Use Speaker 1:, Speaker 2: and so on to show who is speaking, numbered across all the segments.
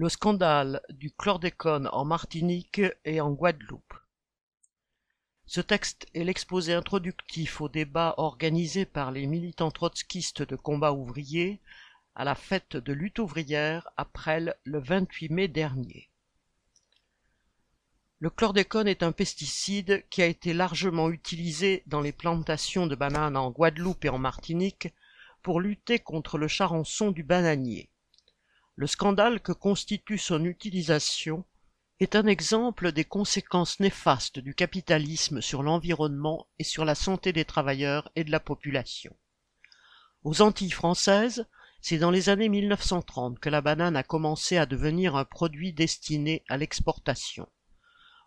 Speaker 1: Le scandale du chlordécone en Martinique et en Guadeloupe. Ce texte est l'exposé introductif au débat organisé par les militants trotskistes de combat ouvrier à la fête de lutte ouvrière après le 28 mai dernier. Le chlordécone est un pesticide qui a été largement utilisé dans les plantations de bananes en Guadeloupe et en Martinique pour lutter contre le charançon du bananier. Le scandale que constitue son utilisation est un exemple des conséquences néfastes du capitalisme sur l'environnement et sur la santé des travailleurs et de la population. Aux Antilles françaises, c'est dans les années 1930 que la banane a commencé à devenir un produit destiné à l'exportation.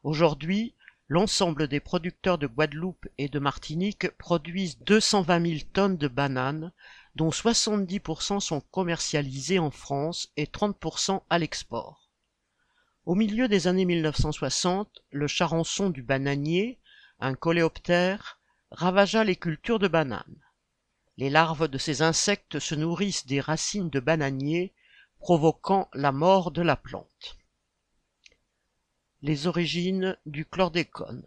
Speaker 1: Aujourd'hui, l'ensemble des producteurs de Guadeloupe et de Martinique produisent 220 000 tonnes de bananes, dont 70% sont commercialisés en France et 30% à l'export. Au milieu des années 1960, le charançon du bananier, un coléoptère, ravagea les cultures de bananes. Les larves de ces insectes se nourrissent des racines de bananier, provoquant la mort de la plante. Les origines du chlordécone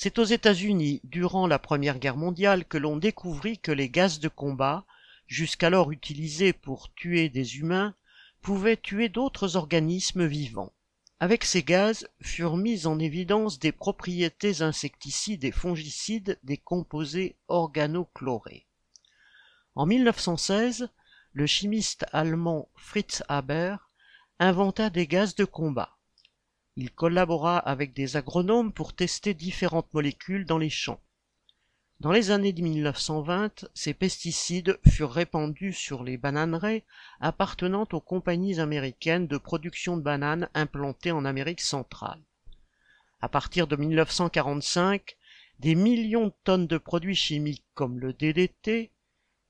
Speaker 1: c'est aux États-Unis, durant la Première Guerre mondiale, que l'on découvrit que les gaz de combat, jusqu'alors utilisés pour tuer des humains, pouvaient tuer d'autres organismes vivants. Avec ces gaz furent mises en évidence des propriétés insecticides et fongicides des composés organochlorés. En 1916, le chimiste allemand Fritz Haber inventa des gaz de combat. Il collabora avec des agronomes pour tester différentes molécules dans les champs. Dans les années 1920, ces pesticides furent répandus sur les bananeraies appartenant aux compagnies américaines de production de bananes implantées en Amérique centrale. À partir de 1945, des millions de tonnes de produits chimiques comme le DDT,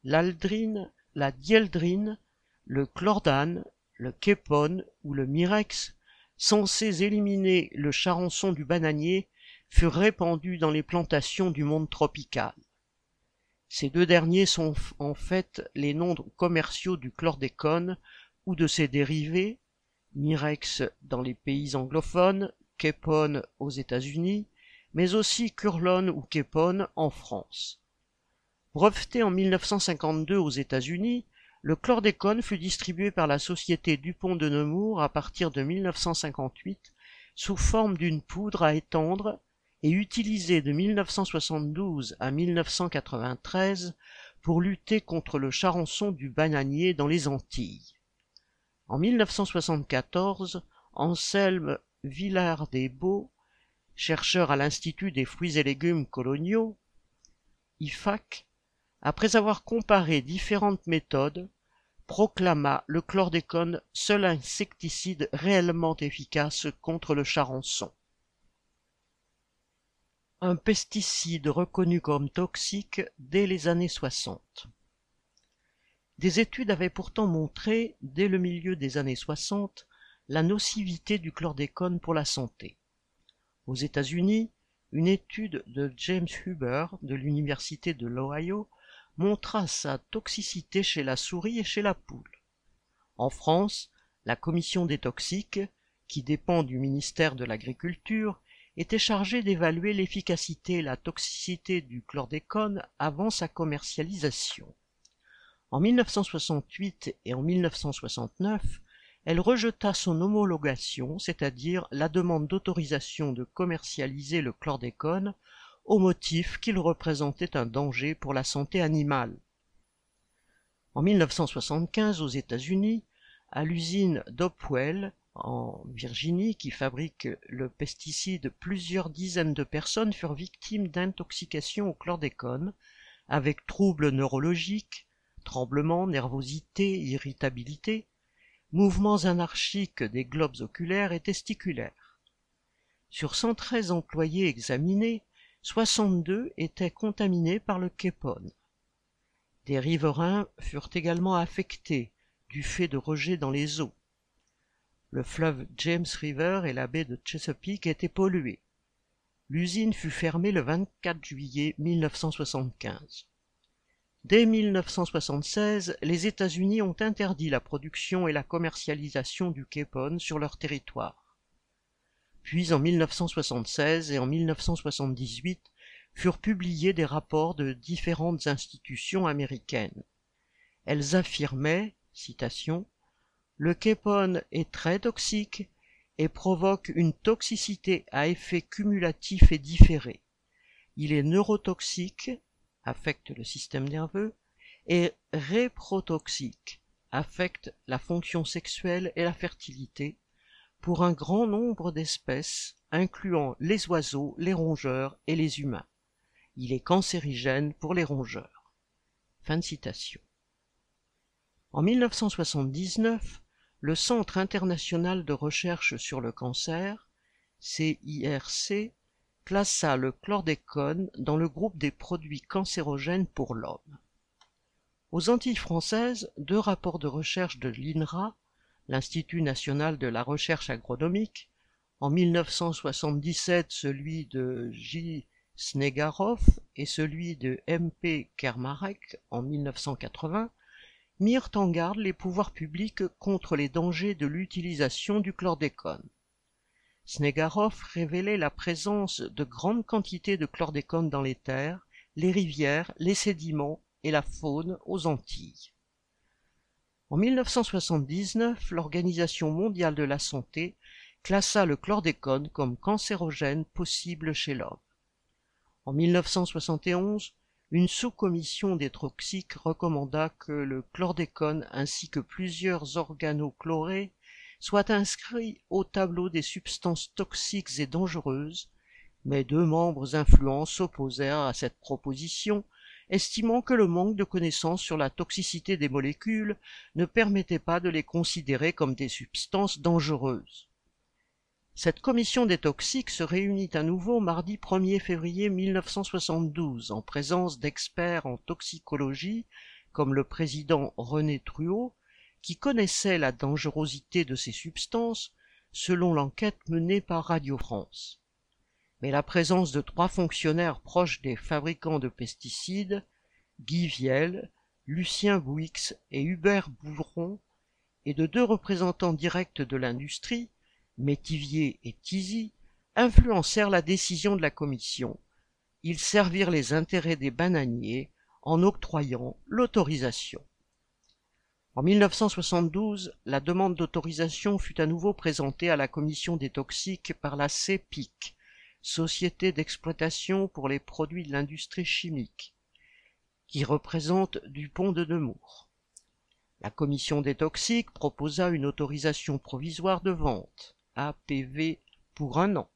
Speaker 1: l'aldrine, la dieldrine, le chlordane, le képone ou le mirex censés éliminer le charançon du bananier, furent répandus dans les plantations du monde tropical. Ces deux derniers sont en fait les noms commerciaux du chlordécone ou de ses dérivés, Mirex dans les pays anglophones, Képone aux États-Unis, mais aussi Curlone ou Képone en France. Breveté en 1952 aux États-Unis, le chlordécone fut distribué par la société Dupont de Nemours à partir de 1958 sous forme d'une poudre à étendre et utilisé de 1972 à 1993 pour lutter contre le charançon du bananier dans les Antilles. En 1974, Anselme Villard-des-Baux, chercheur à l'Institut des fruits et légumes coloniaux, IFAC, après avoir comparé différentes méthodes, proclama le chlordécone seul insecticide réellement efficace contre le charançon. Un pesticide reconnu comme toxique dès les années 60. Des études avaient pourtant montré, dès le milieu des années 60, la nocivité du chlordécone pour la santé. Aux États-Unis, une étude de James Huber de l'Université de l'Ohio montra sa toxicité chez la souris et chez la poule. En France, la commission des toxiques, qui dépend du ministère de l'Agriculture, était chargée d'évaluer l'efficacité et la toxicité du chlordécone avant sa commercialisation. En 1968 et en 1969, elle rejeta son homologation, c'est-à-dire la demande d'autorisation de commercialiser le chlordécone au motif qu'il représentait un danger pour la santé animale. En 1975, aux États-Unis, à l'usine d'Hopewell, en Virginie, qui fabrique le pesticide, plusieurs dizaines de personnes furent victimes d'intoxication au chlordécone, avec troubles neurologiques, tremblements, nervosité, irritabilité, mouvements anarchiques des globes oculaires et testiculaires. Sur 113 employés examinés, 62 étaient contaminés par le képone. Des riverains furent également affectés du fait de rejets dans les eaux. Le fleuve James River et la baie de Chesapeake étaient pollués. L'usine fut fermée le 24 juillet 1975. Dès 1976, les États-Unis ont interdit la production et la commercialisation du Képon sur leur territoire. Puis en 1976 et en 1978 furent publiés des rapports de différentes institutions américaines. Elles affirmaient, citation, Le Képon est très toxique et provoque une toxicité à effet cumulatif et différé. Il est neurotoxique, affecte le système nerveux, et réprotoxique, affecte la fonction sexuelle et la fertilité, pour un grand nombre d'espèces, incluant les oiseaux, les rongeurs et les humains. Il est cancérigène pour les rongeurs. Fin citation. En 1979, le Centre international de recherche sur le cancer, CIRC, classa le chlordécone dans le groupe des produits cancérogènes pour l'homme. Aux Antilles françaises, deux rapports de recherche de l'INRA, l'Institut national de la recherche agronomique, en 1977 celui de J. Snegarov et celui de M. P. Kermarek en 1980, mirent en garde les pouvoirs publics contre les dangers de l'utilisation du chlordécone. Snegarov révélait la présence de grandes quantités de chlordécone dans les terres, les rivières, les sédiments et la faune aux Antilles. En 1979, l'Organisation mondiale de la santé classa le chlordécone comme cancérogène possible chez l'homme. En 1971, une sous-commission des toxiques recommanda que le chlordécone ainsi que plusieurs organochlorés soient inscrits au tableau des substances toxiques et dangereuses, mais deux membres influents s'opposèrent à cette proposition, estimant que le manque de connaissances sur la toxicité des molécules ne permettait pas de les considérer comme des substances dangereuses. Cette commission des toxiques se réunit à nouveau mardi 1er février 1972 en présence d'experts en toxicologie comme le président René Truot, qui connaissait la dangerosité de ces substances selon l'enquête menée par Radio France. Mais la présence de trois fonctionnaires proches des fabricants de pesticides, Guy Viel, Lucien Bouix et Hubert Bouvron, et de deux représentants directs de l'industrie, Métivier et Tizy, influencèrent la décision de la commission. Ils servirent les intérêts des bananiers en octroyant l'autorisation. En 1972, la demande d'autorisation fut à nouveau présentée à la commission des toxiques par la CEPIC, Société d'exploitation pour les produits de l'industrie chimique, qui représente Dupont de Nemours. La commission des toxiques proposa une autorisation provisoire de vente. APV pour un an.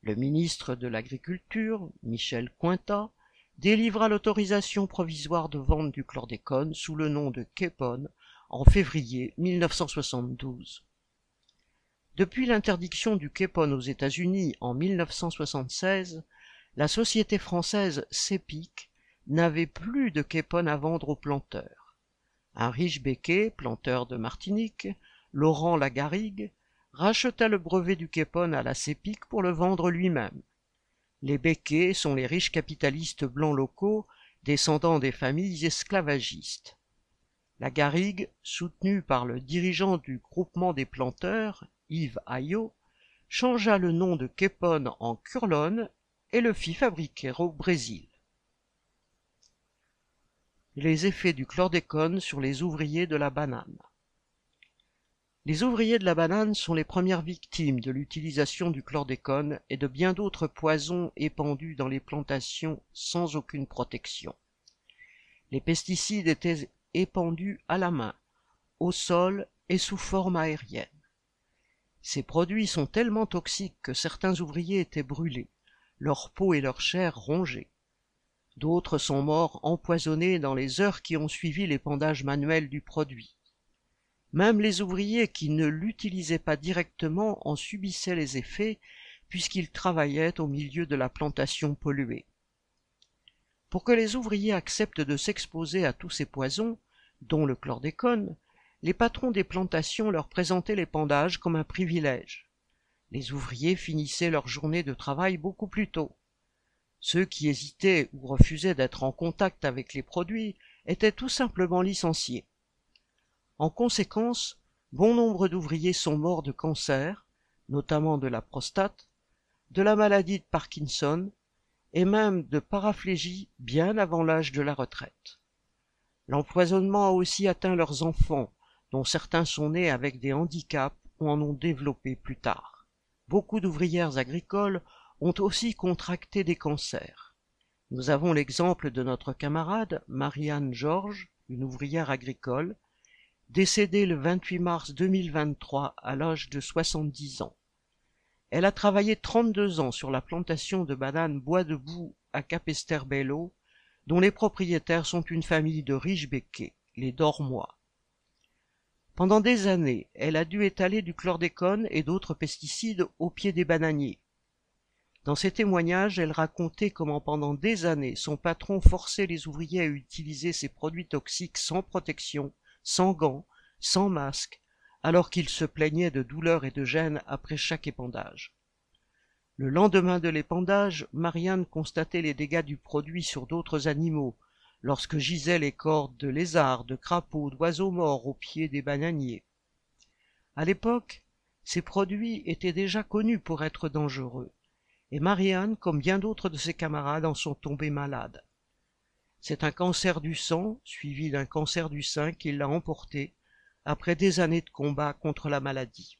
Speaker 1: Le ministre de l'Agriculture, Michel Cointat, délivra l'autorisation provisoire de vente du chlordécone sous le nom de Képon en février 1972. Depuis l'interdiction du Képon aux États-Unis en 1976, la société française CEPIC n'avait plus de Képon à vendre aux planteurs. Un riche béquet, planteur de Martinique, Laurent Lagarrigue, racheta le brevet du Képon à la CEPIC pour le vendre lui-même. Les Becquets sont les riches capitalistes blancs locaux, descendants des familles esclavagistes. La Garrigue, soutenue par le dirigeant du groupement des planteurs, Yves Ayot, changea le nom de Képon en Curlone et le fit fabriquer au Brésil. Les effets du chlordécone sur les ouvriers de la banane. Les ouvriers de la banane sont les premières victimes de l'utilisation du chlordécone et de bien d'autres poisons épandus dans les plantations sans aucune protection. Les pesticides étaient épandus à la main, au sol et sous forme aérienne. Ces produits sont tellement toxiques que certains ouvriers étaient brûlés, leur peau et leur chair rongées. D'autres sont morts empoisonnés dans les heures qui ont suivi l'épandage manuel du produit. Même les ouvriers qui ne l'utilisaient pas directement en subissaient les effets puisqu'ils travaillaient au milieu de la plantation polluée. Pour que les ouvriers acceptent de s'exposer à tous ces poisons, dont le chlordécone, les patrons des plantations leur présentaient l'épandage comme un privilège. Les ouvriers finissaient leur journée de travail beaucoup plus tôt. Ceux qui hésitaient ou refusaient d'être en contact avec les produits étaient tout simplement licenciés. En conséquence, bon nombre d'ouvriers sont morts de cancer, notamment de la prostate, de la maladie de Parkinson et même de paraplégie bien avant l'âge de la retraite. L'empoisonnement a aussi atteint leurs enfants, dont certains sont nés avec des handicaps ou en ont développé plus tard. Beaucoup d'ouvrières agricoles ont aussi contracté des cancers. Nous avons l'exemple de notre camarade Marianne Georges, une ouvrière agricole, décédée le 28 mars 2023 à l'âge de 70 ans. Elle a travaillé 32 ans sur la plantation de bananes bois de boue à Capesterre-Bello, dont les propriétaires sont une famille de riches béquets, les Dormois. Pendant des années, elle a dû étaler du chlordécone et d'autres pesticides au pied des bananiers. Dans ses témoignages, elle racontait comment pendant des années son patron forçait les ouvriers à utiliser ces produits toxiques sans protection, sans gants, sans masque, alors qu'il se plaignait de douleurs et de gêne après chaque épandage. Le lendemain de l'épandage, Marianne constatait les dégâts du produit sur d'autres animaux, lorsque gisaient les cordes de lézards, de crapauds, d'oiseaux morts au pied des bananiers. À l'époque, ces produits étaient déjà connus pour être dangereux, et Marianne, comme bien d'autres de ses camarades, en sont tombés malades. C'est un cancer du sang, suivi d'un cancer du sein, qui l'a emporté, après des années de combat contre la maladie.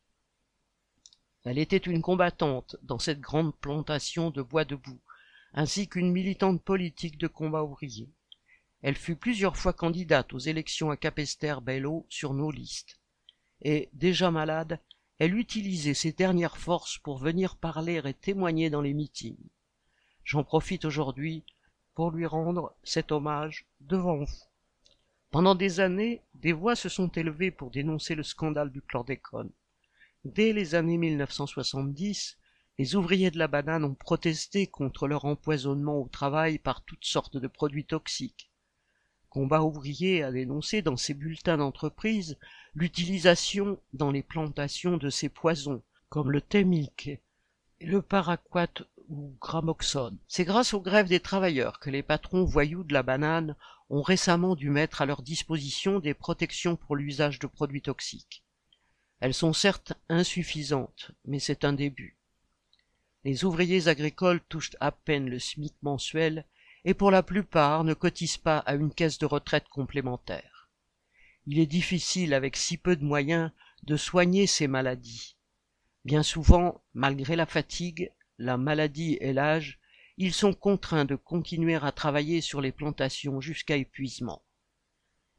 Speaker 1: Elle était une combattante dans cette grande plantation de bois debout, ainsi qu'une militante politique de combat ouvrier. Elle fut plusieurs fois candidate aux élections à Capesterre-Bello sur nos listes. Et, déjà malade, elle utilisait ses dernières forces pour venir parler et témoigner dans les meetings. J'en profite aujourd'hui pour lui rendre cet hommage devant vous. Pendant des années, des voix se sont élevées pour dénoncer le scandale du chlordécone. Dès les années 1970, les ouvriers de la banane ont protesté contre leur empoisonnement au travail par toutes sortes de produits toxiques. Combat ouvrier a dénoncé dans ses bulletins d'entreprise l'utilisation dans les plantations de ces poisons, comme le thémique, le paraquat ou gramoxone. C'est grâce aux grèves des travailleurs que les patrons voyous de la banane ont récemment dû mettre à leur disposition des protections pour l'usage de produits toxiques. Elles sont certes insuffisantes, mais c'est un début. Les ouvriers agricoles touchent à peine le SMIC mensuel et pour la plupart ne cotisent pas à une caisse de retraite complémentaire. Il est difficile avec si peu de moyens de soigner ces maladies. Bien souvent, malgré la fatigue, la maladie et l'âge, ils sont contraints de continuer à travailler sur les plantations jusqu'à épuisement.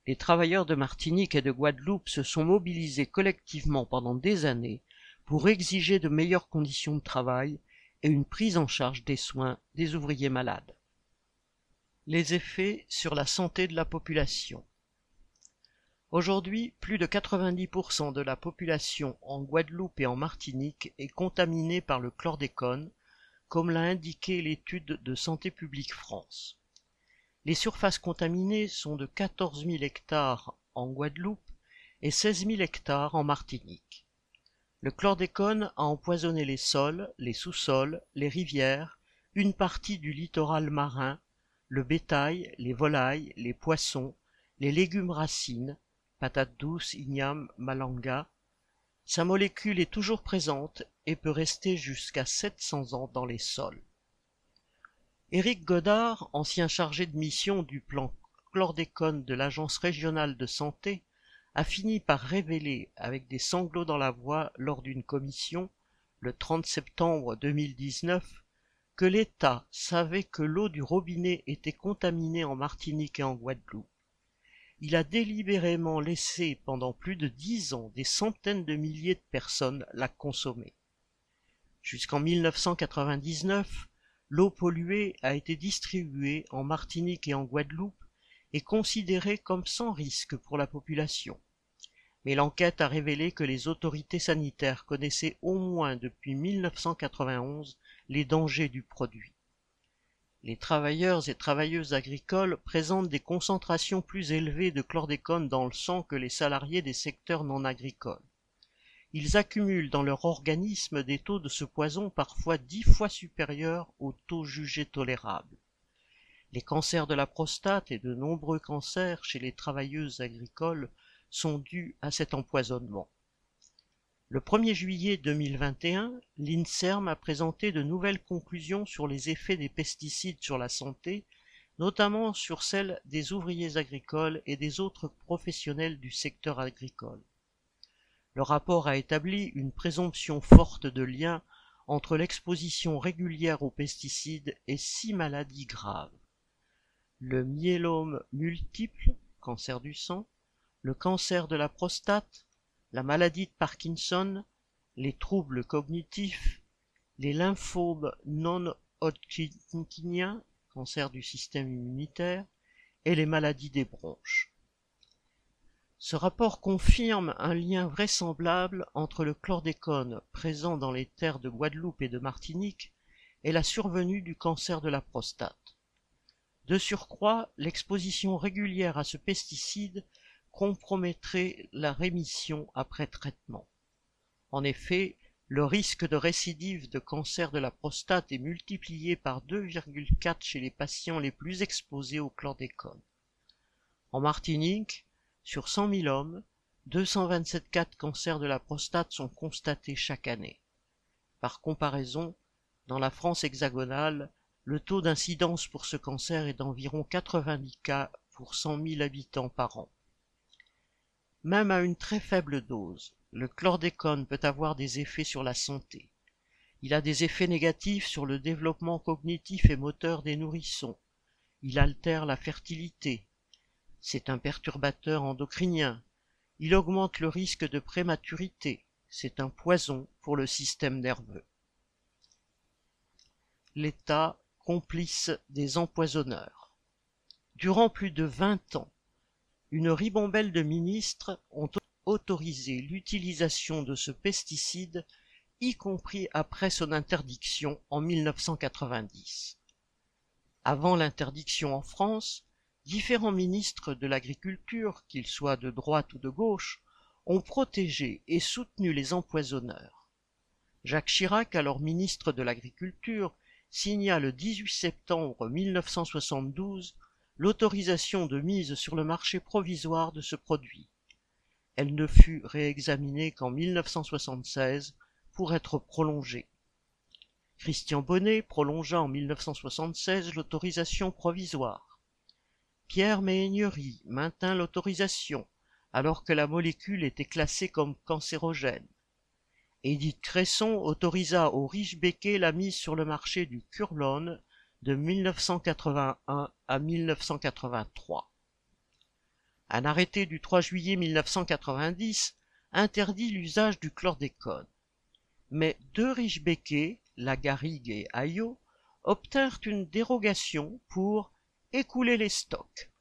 Speaker 1: Les travailleurs de Martinique et de Guadeloupe se sont mobilisés collectivement pendant des années pour exiger de meilleures conditions de travail et une prise en charge des soins des ouvriers malades. Les effets sur la santé de la population. Aujourd'hui, plus de 90% de la population en Guadeloupe et en Martinique est contaminée par le chlordécone, comme l'a indiqué l'étude de Santé publique France. Les surfaces contaminées sont de 14 000 hectares en Guadeloupe et 16 000 hectares en Martinique. Le chlordécone a empoisonné les sols, les sous-sols, les rivières, une partie du littoral marin, le bétail, les volailles, les poissons, les légumes racines, patates douces, ignames, malanga, sa molécule est toujours présente et peut rester jusqu'à 700 ans dans les sols. Éric Godard, ancien chargé de mission du plan chlordécone de l'Agence régionale de santé, a fini par révéler, avec des sanglots dans la voix lors d'une commission, le 30 septembre 2019, que l'État savait que l'eau du robinet était contaminée en Martinique et en Guadeloupe il a délibérément laissé pendant plus de dix ans des centaines de milliers de personnes la consommer. Jusqu'en 1999, l'eau polluée a été distribuée en Martinique et en Guadeloupe et considérée comme sans risque pour la population. Mais l'enquête a révélé que les autorités sanitaires connaissaient au moins depuis 1991 les dangers du produit les travailleurs et travailleuses agricoles présentent des concentrations plus élevées de chlordécone dans le sang que les salariés des secteurs non agricoles. ils accumulent dans leur organisme des taux de ce poison parfois dix fois supérieurs aux taux jugés tolérables. Les cancers de la prostate et de nombreux cancers chez les travailleuses agricoles sont dus à cet empoisonnement. Le 1er juillet 2021, l'INSERM a présenté de nouvelles conclusions sur les effets des pesticides sur la santé, notamment sur celle des ouvriers agricoles et des autres professionnels du secteur agricole. Le rapport a établi une présomption forte de lien entre l'exposition régulière aux pesticides et six maladies graves. Le myélome multiple, cancer du sang, le cancer de la prostate, la maladie de Parkinson, les troubles cognitifs, les lymphomes non hodgkiniens, cancer du système immunitaire, et les maladies des bronches. Ce rapport confirme un lien vraisemblable entre le chlordécone présent dans les terres de Guadeloupe et de Martinique et la survenue du cancer de la prostate. De surcroît, l'exposition régulière à ce pesticide compromettrait la rémission après traitement. En effet, le risque de récidive de cancer de la prostate est multiplié par 2,4 chez les patients les plus exposés au chlordécone. En Martinique, sur 100 000 hommes, 227 cas de cancer de la prostate sont constatés chaque année. Par comparaison, dans la France hexagonale, le taux d'incidence pour ce cancer est d'environ 90 cas pour 100 000 habitants par an. Même à une très faible dose, le chlordécone peut avoir des effets sur la santé. Il a des effets négatifs sur le développement cognitif et moteur des nourrissons. Il altère la fertilité, c'est un perturbateur endocrinien. Il augmente le risque de prématurité. C'est un poison pour le système nerveux. L'État complice des empoisonneurs. Durant plus de vingt ans, une ribambelle de ministres ont autorisé l'utilisation de ce pesticide, y compris après son interdiction en 1990. Avant l'interdiction en France, différents ministres de l'agriculture, qu'ils soient de droite ou de gauche, ont protégé et soutenu les empoisonneurs. Jacques Chirac, alors ministre de l'Agriculture, signa le 18 septembre 1972 l'autorisation de mise sur le marché provisoire de ce produit. Elle ne fut réexaminée qu'en 1976 pour être prolongée. Christian Bonnet prolongea en 1976 l'autorisation provisoire. Pierre Méhaignerie maintint l'autorisation alors que la molécule était classée comme cancérogène. Édith Cresson autorisa au riche Becquet la mise sur le marché du Curlone de 1981 à 1983. Un arrêté du 3 juillet 1990 interdit l'usage du chlordécone. Mais deux riches Becquet, la Garrigue et Ayot, obtinrent une dérogation pour écouler les stocks.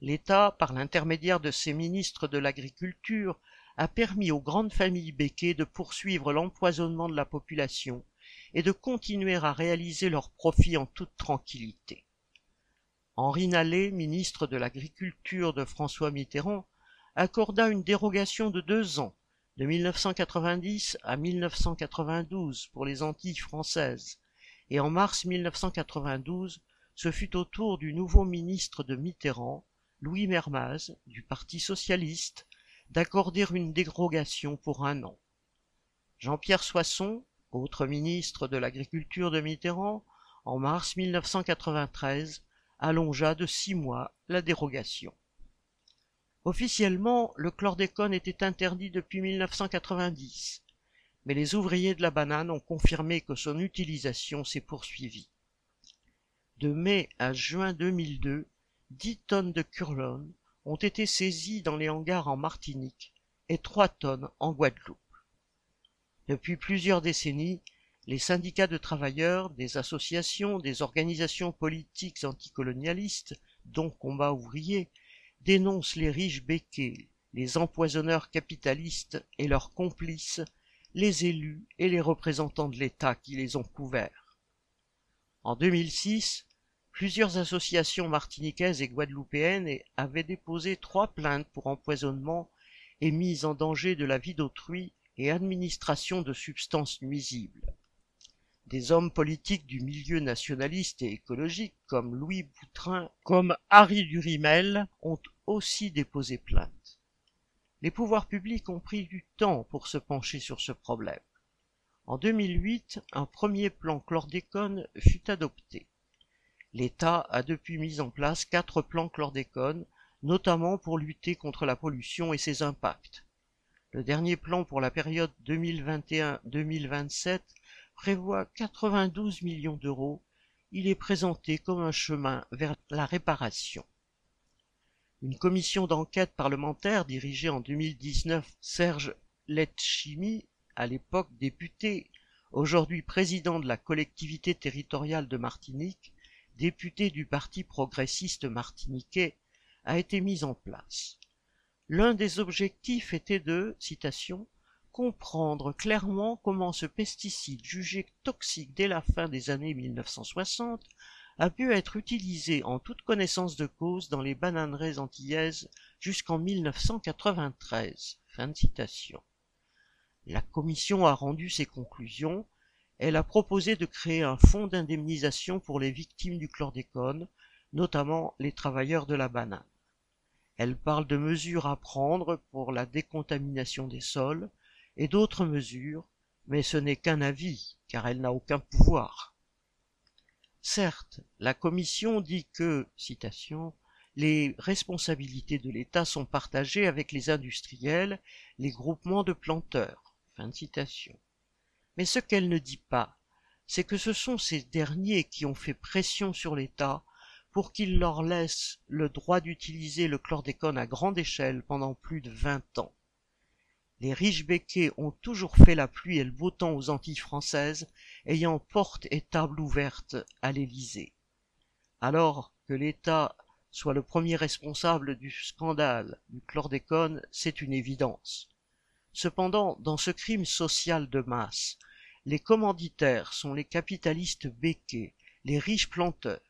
Speaker 1: L'État, par l'intermédiaire de ses ministres de l'Agriculture, a permis aux grandes familles béquées de poursuivre l'empoisonnement de la population et de continuer à réaliser leurs profits en toute tranquillité. Henri Nallet, ministre de l'Agriculture de François Mitterrand, accorda une dérogation de deux ans, de 1990 à 1992 pour les Antilles françaises, et en mars 1992 ce fut au tour du nouveau ministre de Mitterrand, Louis Mermaz, du Parti socialiste, d'accorder une dérogation pour un an. Jean-Pierre Soisson, autre ministre de l'Agriculture de Mitterrand, en mars 1993, allongea de six mois la dérogation. Officiellement, le chlordécone était interdit depuis 1990, mais les ouvriers de la banane ont confirmé que son utilisation s'est poursuivie. De mai à juin 2002, dix tonnes de curlone ont été saisies dans les hangars en Martinique et trois tonnes en Guadeloupe. Depuis plusieurs décennies, les syndicats de travailleurs, des associations, des organisations politiques anticolonialistes, dont Combat ouvrier, dénoncent les riches béquets, les empoisonneurs capitalistes et leurs complices, les élus et les représentants de l'État qui les ont couverts. En 2006, plusieurs associations martiniquaises et guadeloupéennes avaient déposé trois plaintes pour empoisonnement et mise en danger de la vie d'autrui et administration de substances nuisibles. Des hommes politiques du milieu nationaliste et écologique comme Louis Boutrin, comme Harry Durimel ont aussi déposé plainte. Les pouvoirs publics ont pris du temps pour se pencher sur ce problème. En 2008, un premier plan chlordécone fut adopté. L'État a depuis mis en place quatre plans chlordécone, notamment pour lutter contre la pollution et ses impacts. Le dernier plan pour la période 2021-2027 prévoit 92 millions d'euros. Il est présenté comme un chemin vers la réparation. Une commission d'enquête parlementaire dirigée en 2019 Serge Letchimi, à l'époque député, aujourd'hui président de la collectivité territoriale de Martinique, député du Parti progressiste martiniquais, a été mise en place. L'un des objectifs était de, citation, comprendre clairement comment ce pesticide jugé toxique dès la fin des années 1960 a pu être utilisé en toute connaissance de cause dans les bananeraies antillaises jusqu'en 1993. Fin de citation. La commission a rendu ses conclusions. Elle a proposé de créer un fonds d'indemnisation pour les victimes du chlordécone, notamment les travailleurs de la banane. Elle parle de mesures à prendre pour la décontamination des sols et d'autres mesures, mais ce n'est qu'un avis, car elle n'a aucun pouvoir. Certes, la Commission dit que, les responsabilités de l'État sont partagées avec les industriels, les groupements de planteurs. Mais ce qu'elle ne dit pas, c'est que ce sont ces derniers qui ont fait pression sur l'État pour qu'il leur laisse le droit d'utiliser le chlordécone à grande échelle pendant plus de vingt ans. Les riches béquets ont toujours fait la pluie et le beau temps aux Antilles françaises, ayant porte et table ouverte à l'Élysée. Alors que l'État soit le premier responsable du scandale du chlordécone, c'est une évidence. Cependant, dans ce crime social de masse, les commanditaires sont les capitalistes béquets, les riches planteurs,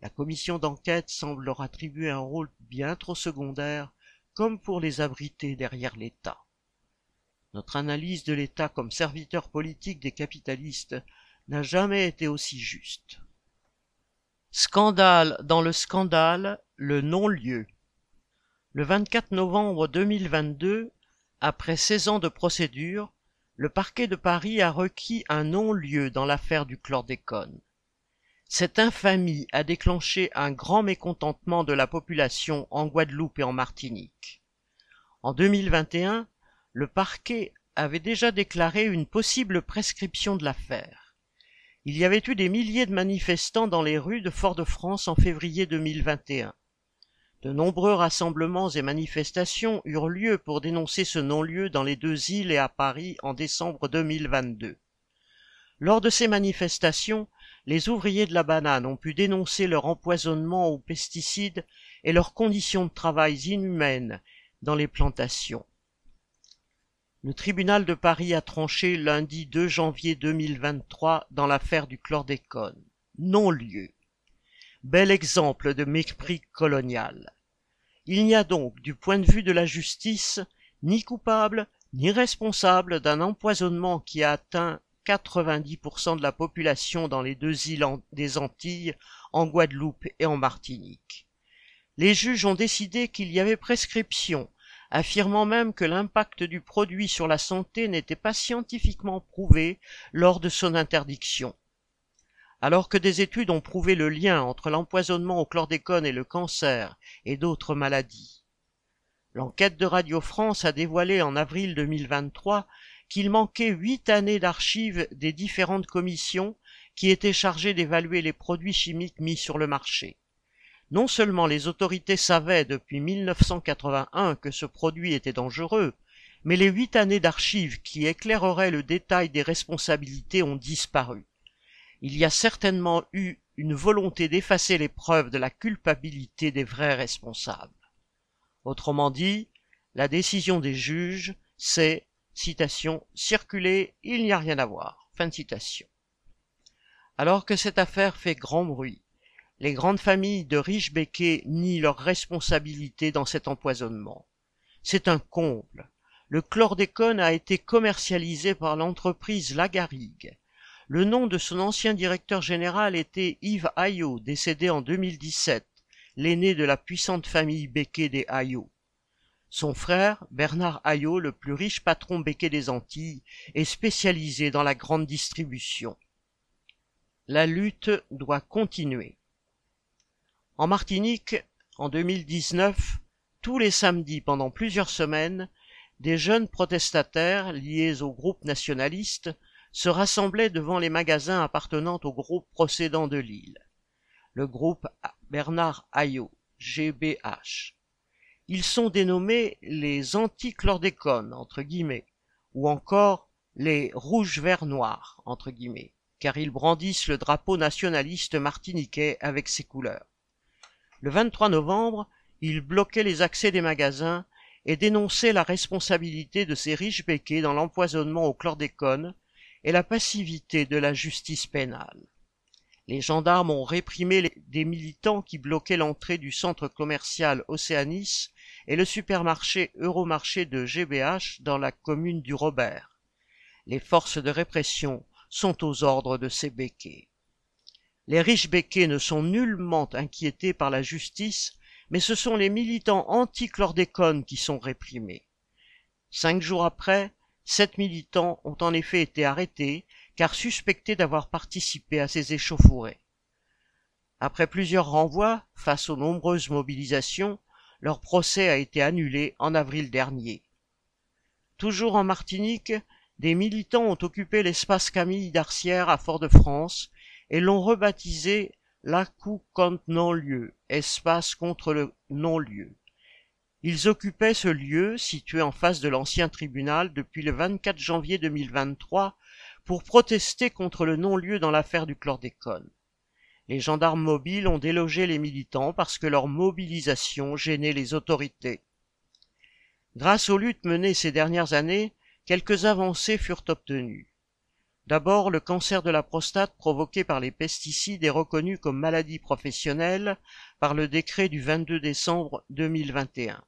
Speaker 1: la commission d'enquête semble leur attribuer un rôle bien trop secondaire, comme pour les abriter derrière l'État. Notre analyse de l'État comme serviteur politique des capitalistes n'a jamais été aussi juste. Scandale dans le scandale, le non-lieu. Le 24 novembre 2022, après 16 ans de procédure, le parquet de Paris a requis un non-lieu dans l'affaire du chlordécone. Cette infamie a déclenché un grand mécontentement de la population en Guadeloupe et en Martinique. En 2021, le parquet avait déjà déclaré une possible prescription de l'affaire. Il y avait eu des milliers de manifestants dans les rues de Fort-de-France en février 2021. De nombreux rassemblements et manifestations eurent lieu pour dénoncer ce non-lieu dans les deux îles et à Paris en décembre 2022. Lors de ces manifestations, les ouvriers de la banane ont pu dénoncer leur empoisonnement aux pesticides et leurs conditions de travail inhumaines dans les plantations. Le tribunal de Paris a tranché lundi 2 janvier 2023 dans l'affaire du chlordécone. Non-lieu. Bel exemple de mépris colonial. Il n'y a donc, du point de vue de la justice, ni coupable ni responsable d'un empoisonnement qui a atteint 90% de la population dans les deux îles des Antilles, en Guadeloupe et en Martinique. Les juges ont décidé qu'il y avait prescription, affirmant même que l'impact du produit sur la santé n'était pas scientifiquement prouvé lors de son interdiction. Alors que des études ont prouvé le lien entre l'empoisonnement au chlordécone et le cancer et d'autres maladies. L'enquête de Radio France a dévoilé en avril 2023 qu'il manquait huit années d'archives des différentes commissions qui étaient chargées d'évaluer les produits chimiques mis sur le marché. Non seulement les autorités savaient depuis 1981 que ce produit était dangereux, mais les huit années d'archives qui éclaireraient le détail des responsabilités ont disparu. Il y a certainement eu une volonté d'effacer les preuves de la culpabilité des vrais responsables. Autrement dit, la décision des juges, c'est citation, circuler, il n'y a rien à voir. Fin citation. Alors que cette affaire fait grand bruit, les grandes familles de riches béquets nient leur responsabilité dans cet empoisonnement. C'est un comble. Le chlordécone a été commercialisé par l'entreprise Lagarigue. Le nom de son ancien directeur général était Yves Ayot, décédé en 2017, l'aîné de la puissante famille Becquet des Ayot. Son frère, Bernard Ayot, le plus riche patron Becquet des Antilles, est spécialisé dans la grande distribution. La lutte doit continuer. En Martinique, en 2019, tous les samedis pendant plusieurs semaines, des jeunes protestataires liés au groupe nationaliste se rassemblaient devant les magasins appartenant au groupe procédant de Lille. Le groupe Bernard Ayot, GBH. Ils sont dénommés les antichlordécones, entre guillemets, ou encore les rouges-verts-noirs, entre guillemets, car ils brandissent le drapeau nationaliste martiniquais avec ses couleurs. Le 23 novembre, ils bloquaient les accès des magasins et dénonçaient la responsabilité de ces riches béquets dans l'empoisonnement au chlordécone et la passivité de la justice pénale. Les gendarmes ont réprimé des militants qui bloquaient l'entrée du centre commercial Océanis et le supermarché Euromarché de GBH dans la commune du Robert. Les forces de répression sont aux ordres de ces béquets. Les riches béquets ne sont nullement inquiétés par la justice, mais ce sont les militants anti-chlordécone qui sont réprimés. Cinq jours après, sept militants ont en effet été arrêtés car suspectés d'avoir participé à ces échauffourées. Après plusieurs renvois, face aux nombreuses mobilisations, leur procès a été annulé en avril dernier. Toujours en Martinique, des militants ont occupé l'espace Camille d'Arcière à Fort-de-France et l'ont rebaptisé la contre non-lieu, espace contre le non-lieu. Ils occupaient ce lieu, situé en face de l'ancien tribunal, depuis le 24 janvier 2023 pour protester contre le non-lieu dans l'affaire du chlordécone. Les gendarmes mobiles ont délogé les militants parce que leur mobilisation gênait les autorités. Grâce aux luttes menées ces dernières années, quelques avancées furent obtenues. D'abord, le cancer de la prostate provoqué par les pesticides est reconnu comme maladie professionnelle par le décret du 22 décembre 2021.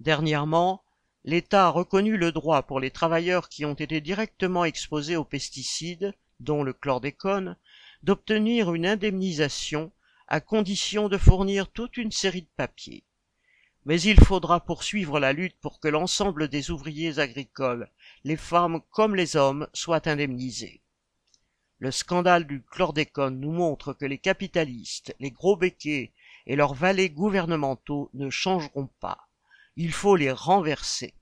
Speaker 1: Dernièrement, l'État a reconnu le droit pour les travailleurs qui ont été directement exposés aux pesticides, dont le chlordécone, d'obtenir une indemnisation à condition de fournir toute une série de papiers. Mais il faudra poursuivre la lutte pour que l'ensemble des ouvriers agricoles, les femmes comme les hommes, soient indemnisés. Le scandale du chlordécone nous montre que les capitalistes, les gros béquets et leurs valets gouvernementaux ne changeront pas. Il faut les renverser.